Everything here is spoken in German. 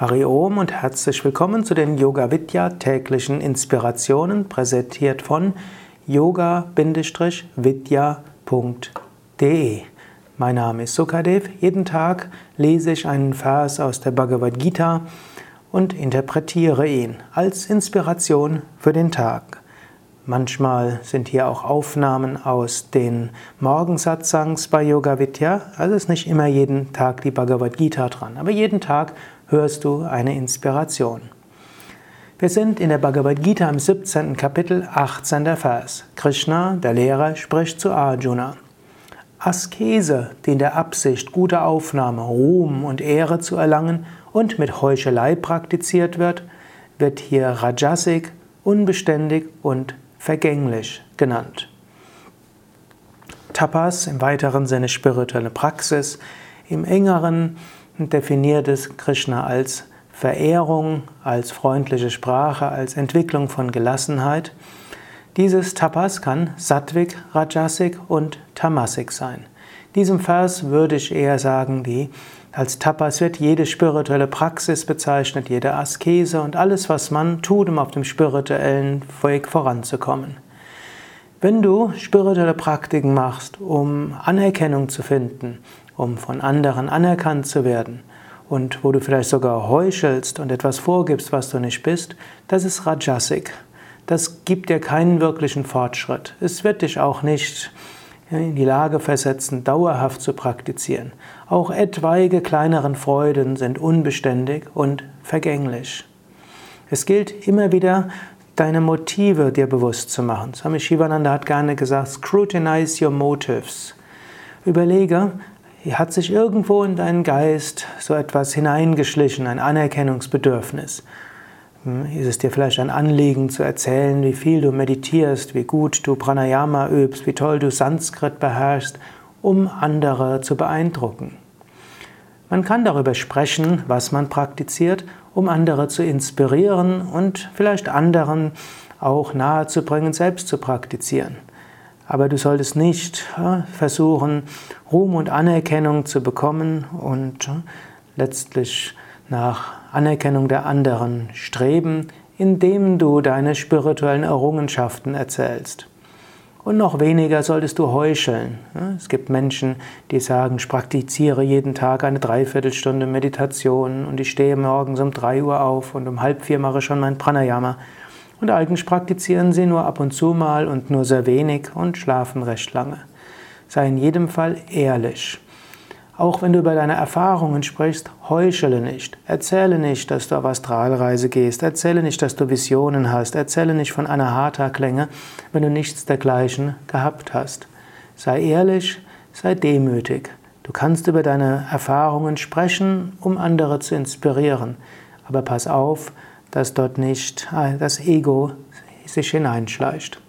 Hari Om und herzlich willkommen zu den Yoga Vidya täglichen Inspirationen, präsentiert von yoga-vidya.de. Mein Name ist Sukadev. Jeden Tag lese ich einen Vers aus der Bhagavad Gita und interpretiere ihn als Inspiration für den Tag. Manchmal sind hier auch Aufnahmen aus den Morgensatsangs bei Yoga Vidya. Also ist nicht immer jeden Tag die Bhagavad Gita dran, aber jeden Tag hörst du eine Inspiration. Wir sind in der Bhagavad Gita im 17. Kapitel, 18. Vers. Krishna, der Lehrer, spricht zu Arjuna. Askese, die in der Absicht, gute Aufnahme, Ruhm und Ehre zu erlangen und mit Heuchelei praktiziert wird, wird hier Rajasik, unbeständig und vergänglich genannt. Tapas im weiteren Sinne spirituelle Praxis, im engeren definiert es Krishna als Verehrung, als freundliche Sprache, als Entwicklung von Gelassenheit. Dieses Tapas kann Sattvik, Rajasik und Tamasik sein. Diesem Vers würde ich eher sagen, die als Tapas wird jede spirituelle Praxis bezeichnet, jede Askese und alles, was man tut, um auf dem spirituellen Weg voranzukommen. Wenn du spirituelle Praktiken machst, um Anerkennung zu finden, um von anderen anerkannt zu werden und wo du vielleicht sogar heuchelst und etwas vorgibst, was du nicht bist, das ist Rajasik. Das gibt dir keinen wirklichen Fortschritt. Es wird dich auch nicht in die Lage versetzen, dauerhaft zu praktizieren. Auch etwaige kleineren Freuden sind unbeständig und vergänglich. Es gilt immer wieder, deine Motive dir bewusst zu machen. Swami Shivananda hat gerne gesagt, scrutinize your motives. Überlege, hat sich irgendwo in deinen Geist so etwas hineingeschlichen, ein Anerkennungsbedürfnis. Hm, ist es dir vielleicht ein Anliegen zu erzählen, wie viel du meditierst, wie gut du Pranayama übst, wie toll du Sanskrit beherrschst, um andere zu beeindrucken? Man kann darüber sprechen, was man praktiziert, um andere zu inspirieren und vielleicht anderen auch nahezubringen, selbst zu praktizieren. Aber du solltest nicht versuchen, Ruhm und Anerkennung zu bekommen und letztlich nach Anerkennung der anderen streben, indem du deine spirituellen Errungenschaften erzählst. Und noch weniger solltest du heucheln. Es gibt Menschen, die sagen, ich praktiziere jeden Tag eine Dreiviertelstunde Meditation und ich stehe morgens um drei Uhr auf und um halb vier mache schon mein Pranayama. Und eigentlich praktizieren sie nur ab und zu mal und nur sehr wenig und schlafen recht lange. Sei in jedem Fall ehrlich. Auch wenn du über deine Erfahrungen sprichst, heuchele nicht. Erzähle nicht, dass du auf Astralreise gehst. Erzähle nicht, dass du Visionen hast. Erzähle nicht von einer Hatha-Klänge, wenn du nichts dergleichen gehabt hast. Sei ehrlich, sei demütig. Du kannst über deine Erfahrungen sprechen, um andere zu inspirieren. Aber pass auf, dass dort nicht das Ego sich hineinschleicht.